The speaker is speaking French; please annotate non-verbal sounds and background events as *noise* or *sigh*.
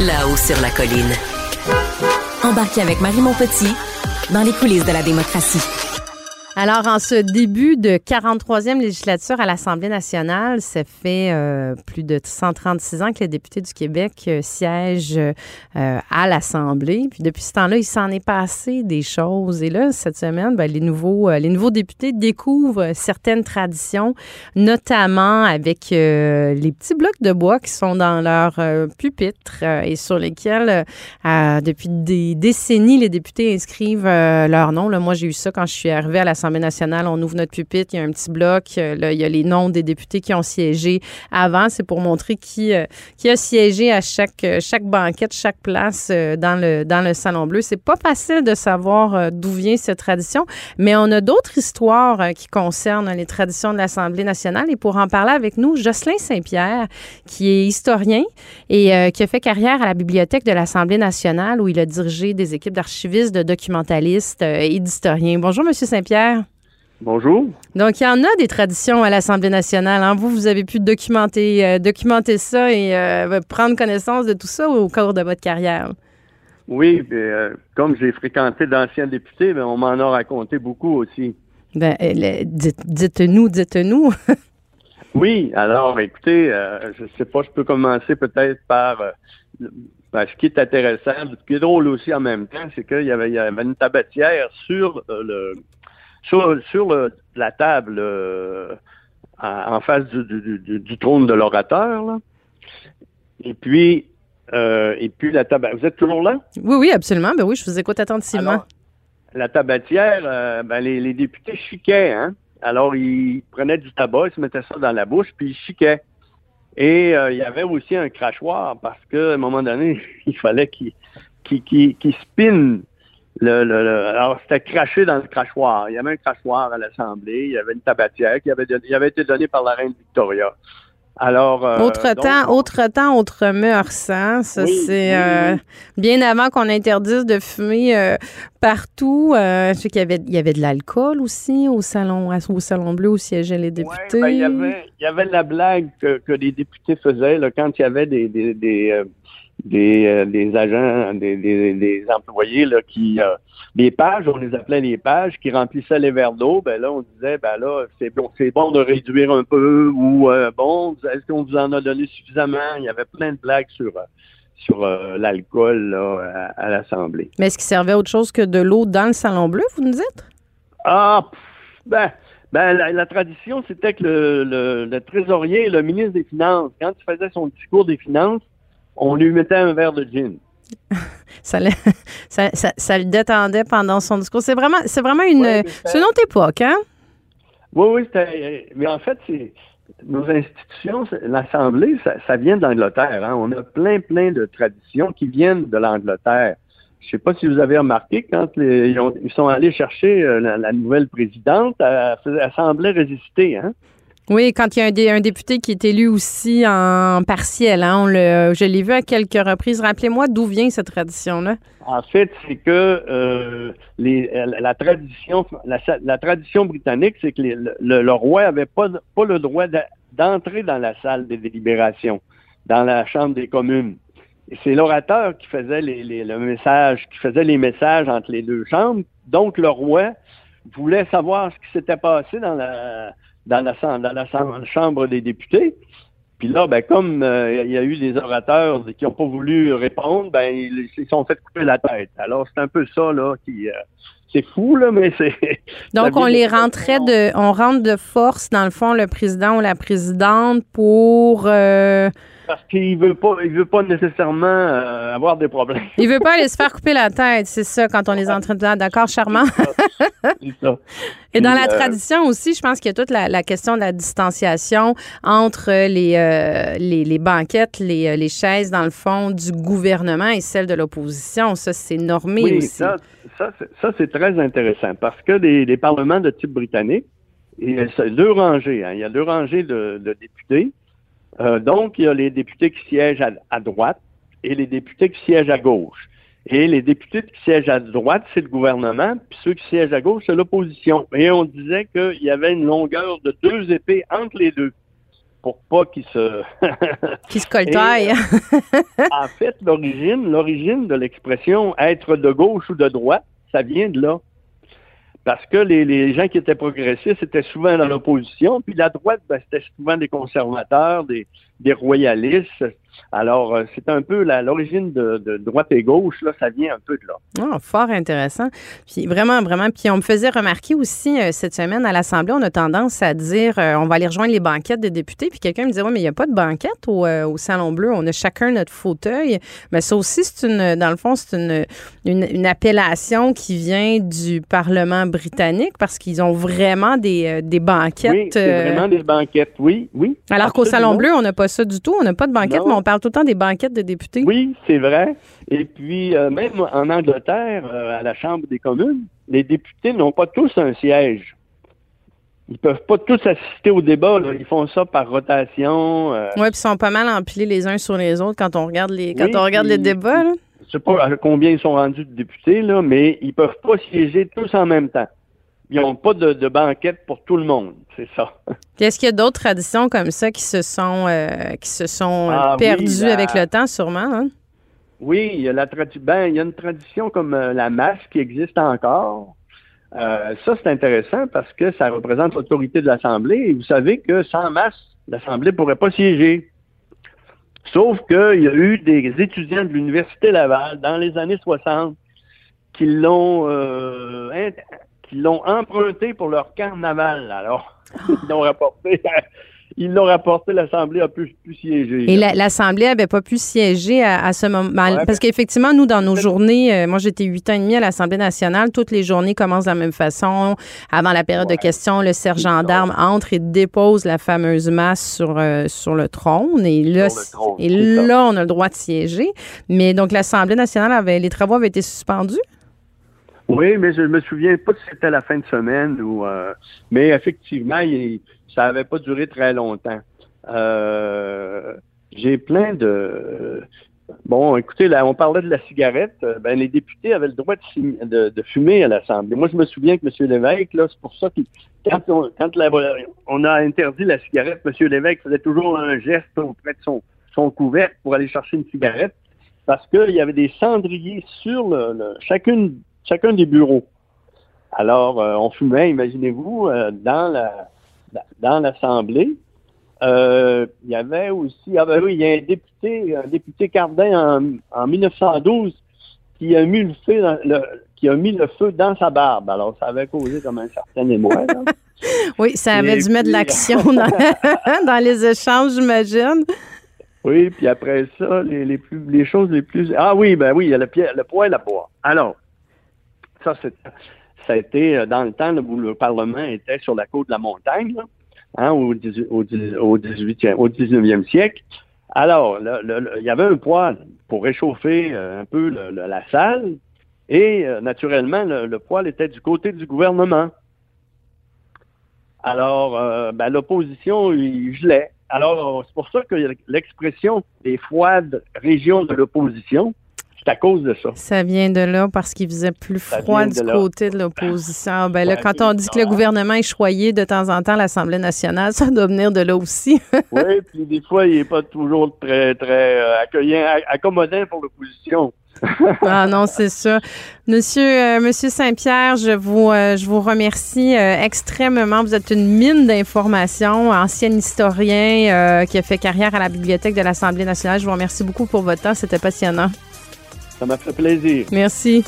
Là-haut sur la colline. Embarquez avec Marie Montpetit dans les coulisses de la démocratie. Alors, en ce début de 43e législature à l'Assemblée nationale, ça fait euh, plus de 136 ans que les députés du Québec euh, siègent euh, à l'Assemblée. Puis depuis ce temps-là, il s'en est passé des choses. Et là, cette semaine, ben, les, nouveaux, députés découvrent certaines traditions, notamment avec les petits blocs de bois qui sont dans leur pupitre et sur lesquels, depuis des décennies, les députés inscrivent leur nom. Moi, j'ai eu ça quand je suis arrivée à l'Assemblée nationale, on ouvre notre pupitre, il y a un petit bloc, euh, là, il y a les noms des députés qui ont siégé avant. C'est pour montrer qui, euh, qui a siégé à chaque, euh, chaque banquette, chaque place dans, le, dans le Salon Bleu. C'est pas facile de savoir d'où vient cette tradition, mais on a d'autres histoires qui concernent les traditions de l'Assemblée nationale. Et pour en parler avec nous, Jocelyn Saint-Pierre, qui est historien et qui a fait carrière à la Bibliothèque de l'Assemblée nationale, où il a dirigé des équipes d'archivistes, de documentalistes et d'historiens. Bonjour, Monsieur Saint-Pierre. Bonjour. Donc, il y en a des traditions à l'Assemblée nationale. Hein? Vous, vous avez pu documenter, euh, documenter ça et euh, prendre connaissance de tout ça au cours de votre carrière. Oui, euh, comme j'ai fréquenté d'anciens députés, ben, on m'en a raconté beaucoup aussi. Ben, dites-nous, dites-nous. *laughs* oui, alors écoutez, je ne sais pas, je peux commencer peut-être par ben, ce qui est intéressant, ce qui est drôle aussi en même temps, c'est qu'il y avait, y avait une tabatière sur le sur, la table euh, en face du, trône de l'orateur. Et puis, euh, et puis la table. Vous êtes toujours là? Oui, oui, absolument. Ben oui, je vous écoute attentivement. la tabatière, euh, ben les, députés chiquaient, hein? Alors, ils prenaient du tabac, ils se mettaient ça dans la bouche, puis ils chiquaient. Et il y avait aussi un crachoir parce qu'à un moment donné, *laughs* il fallait qu'ils qu spinent le, le, alors, c'était craché dans le crachoir. Il y avait un crachoir à l'Assemblée. Il y avait une tabatière qui avait, qui avait été donnée par la reine Victoria. Alors, euh, autre temps, autre temps, autre mœurs, hein? Ça, c'est euh, bien avant qu'on interdise de fumer euh, partout. je sais qu'il y avait, il y avait de l'alcool aussi au salon, au salon bleu où siégeaient les députés. Ben, il, y avait, il y avait la blague que, que les députés faisaient là, quand il y avait des, des, des des, euh, des agents, des, des, des, employés là, qui euh, des pages, on les appelait les pages, qui remplissaient les verres d'eau, ben là, on disait ben là, c'est bon, c'est bon de réduire un peu ou euh, bon, est-ce qu'on vous en a donné suffisamment? Il y avait plein de blagues sur sur l'alcool à, à l'Assemblée. Mais est-ce qu'il servait autre chose que de l'eau dans le salon bleu, vous nous dites? Ah ben ben, la, tradition, c'était que le, le, le, trésorier, le ministre des Finances, quand il faisait son discours des Finances, on lui mettait un verre de gin. *laughs* ça, le, *laughs* ça, le détendait pendant son discours. C'est vraiment, c'est vraiment une, c'est une autre époque, hein? Oui, oui, mais en fait, c'est, nos institutions, l'Assemblée, ça, vient d'Angleterre. Hein? On a plein, plein de traditions qui viennent de l'Angleterre. Je ne sais pas si vous avez remarqué, quand ils, sont allés chercher euh, la, nouvelle présidente, elle, elle, semblait résister. Hein? Oui, quand il y a un, député qui est élu aussi en partiel, hein, je l'ai vu à quelques reprises. Rappelez-moi d'où vient cette tradition-là. En fait, c'est que euh, la tradition, la, tradition britannique, c'est que le, roi avait pas, le droit d'entrer dans la salle des délibérations, dans la chambre des communes. C'est l'orateur qui faisait les, le message, qui faisait les messages entre les deux chambres. Donc, le roi voulait savoir ce qui s'était passé dans la dans la, dans la Chambre des députés. Puis là, ben, comme euh, il y a eu des orateurs qui n'ont pas voulu répondre, ben, ils se sont fait couper la tête. Alors, c'est un peu ça, là, qui. Euh, c'est fou, là, mais c'est. *laughs* Donc, on les rentrait de. On rentre de force, dans le fond, le président ou la présidente pour. Euh, parce qu'il veut pas, il veut pas nécessairement euh, avoir des problèmes. Il veut pas aller se faire couper la tête, c'est ça, quand on les entraîne. D'accord, charmant. C'est ça. Et dans la euh, tradition aussi, je pense qu'il y a toute la, question de la distanciation entre les, euh, les, banquettes, les, les, chaises, dans le fond, du gouvernement et celles de l'opposition. Ça, c'est normé oui, aussi. Ça, ça, c'est très intéressant parce que les, parlements de type britannique, il y a deux rangées. Hein. il y a deux rangées de députés. Euh, donc, il y a les députés qui siègent à, droite et les députés qui siègent à gauche. Et les députés qui siègent à droite, c'est le gouvernement, puis ceux qui siègent à gauche, c'est l'opposition. Et on disait qu'il y avait une longueur de deux épées entre les deux. pour pas qu'ils se... *laughs* qu'ils se coltaillent. en fait, l'origine, l'origine de l'expression être de gauche ou de droite, ça vient de là. Parce que les, gens qui étaient progressistes étaient souvent dans l'opposition, puis la droite, ben, c'était souvent des conservateurs, des, des royalistes. Alors, euh, c'est un peu l'origine de, droite et gauche, là, ça vient un peu de là. Ah, fort intéressant. Puis vraiment, vraiment. Puis on me faisait remarquer aussi euh, cette semaine à l'Assemblée, on a tendance à dire euh, on va aller rejoindre les banquettes des députés. Puis quelqu'un me disait Oui, mais il n'y a pas de banquette au, Salon Bleu. On a chacun notre fauteuil. Mais ça aussi, c'est une, dans le fond, c'est une, une, appellation qui vient du Parlement britannique parce qu'ils ont vraiment des, des banquettes. Oui, c'est vraiment des banquettes, oui, oui. Alors qu'au Salon Bleu, on n'a pas ça du tout. On n'a pas de banquette, mais on parle tout le temps des banquettes de députés. Oui, c'est vrai. Et puis, euh, même en Angleterre, euh, à la Chambre des communes, les députés n'ont pas tous un siège. Ils peuvent pas tous assister au débat. Ils font ça par rotation. Euh. Oui, puis ils sont pas mal empilés les uns sur les autres quand on regarde les, quand on regarde les débats. Je ne sais pas combien ils sont rendus de députés, là, mais ils peuvent pas siéger tous en même temps ils n'ont pas de, banquette pour tout le monde, c'est ça. *laughs* Est-ce qu'il y a d'autres traditions comme ça qui se sont, euh, qui se sont euh, ah perdues avec le temps, sûrement? Hein? Oui, il y, a la ben, il y a une tradition comme euh, la masse qui existe encore. ça, c'est intéressant parce que ça représente l'autorité de l'Assemblée. Et vous savez que sans masse, l'Assemblée ne pourrait pas siéger. Sauf qu'il y a eu des étudiants de l'Université Laval dans les années 60 qui l'ont qui l'ont emprunté pour leur carnaval. Alors, *laughs* ils l'ont rapporté. Ils l'ont rapporté, l'Assemblée a pu, siéger. Et l'Assemblée n'avait pas pu siéger à, ce moment. parce ben, qu'effectivement, nous, dans nos journées, euh, moi, j'étais huit ans et demi à l'Assemblée nationale. Toutes les journées commencent de la même façon. Avant la période de questions, le sergent d'armes entre et dépose la fameuse masse sur, euh, sur le trône. Et là, et là on a le droit de siéger. Mais donc, l'Assemblée nationale avait, les travaux avaient été suspendus? Oui, mais je me souviens pas si c'était la fin de semaine ou. Euh, mais effectivement, ça n'avait pas duré très longtemps. Euh, j'ai plein de. Bon, écoutez, là, on parlait de la cigarette. Euh, ben, les députés avaient le droit de, fumer à l'Assemblée. Moi, je me souviens que M. Lévesque, là, c'est pour ça que quand, on, quand on a interdit la cigarette, M. Lévesque faisait toujours un geste auprès de son, son couvercle pour aller chercher une cigarette parce qu'il y avait des cendriers sur le chacune chacun des bureaux. Alors, euh, on fumait, imaginez-vous, euh, dans la dans l'Assemblée. Euh, il y avait aussi, ah ben oui, il y a un député, un député Cardin en, 1912 qui a mis le feu dans le, qui a mis le feu dans sa barbe. Alors, ça avait causé comme un certain émoi. *laughs* oui, ça avait dû mettre de l'action *laughs* dans, les échanges, j'imagine. Oui, puis après ça, les, les, plus, les choses les plus. Ah oui, ben oui, il y a le, le poids et la bois. Alors, ça, ça a été euh, dans le temps où le Parlement était sur la côte de la montagne, hein, au, 18, au, 18e, au 19e siècle. Alors, il y avait un poêle pour réchauffer euh, un peu la salle et euh, naturellement, le, poêle était du côté du gouvernement. Alors, ben, l'opposition, il gelait. Alors, c'est pour ça que l'expression des froides régions de l'opposition, c'est à cause de ça. Ça vient de là parce qu'il faisait plus froid du côté de l'opposition. Ben là, quand on dit que le gouvernement est choyé de temps en temps à l'Assemblée nationale, ça doit venir de là aussi. *laughs* oui, puis des fois, il n'est pas toujours très, très euh, accueillant, accommodant pour l'opposition. *laughs* ah non, c'est ça. Monsieur, euh, Monsieur Saint-Pierre, je vous, euh, je vous remercie extrêmement. Vous êtes une mine d'informations, ancien historien qui a fait carrière à la bibliothèque de l'Assemblée nationale. Je vous remercie beaucoup pour votre temps. C'était passionnant. Ça m'a fait plaisir. Merci.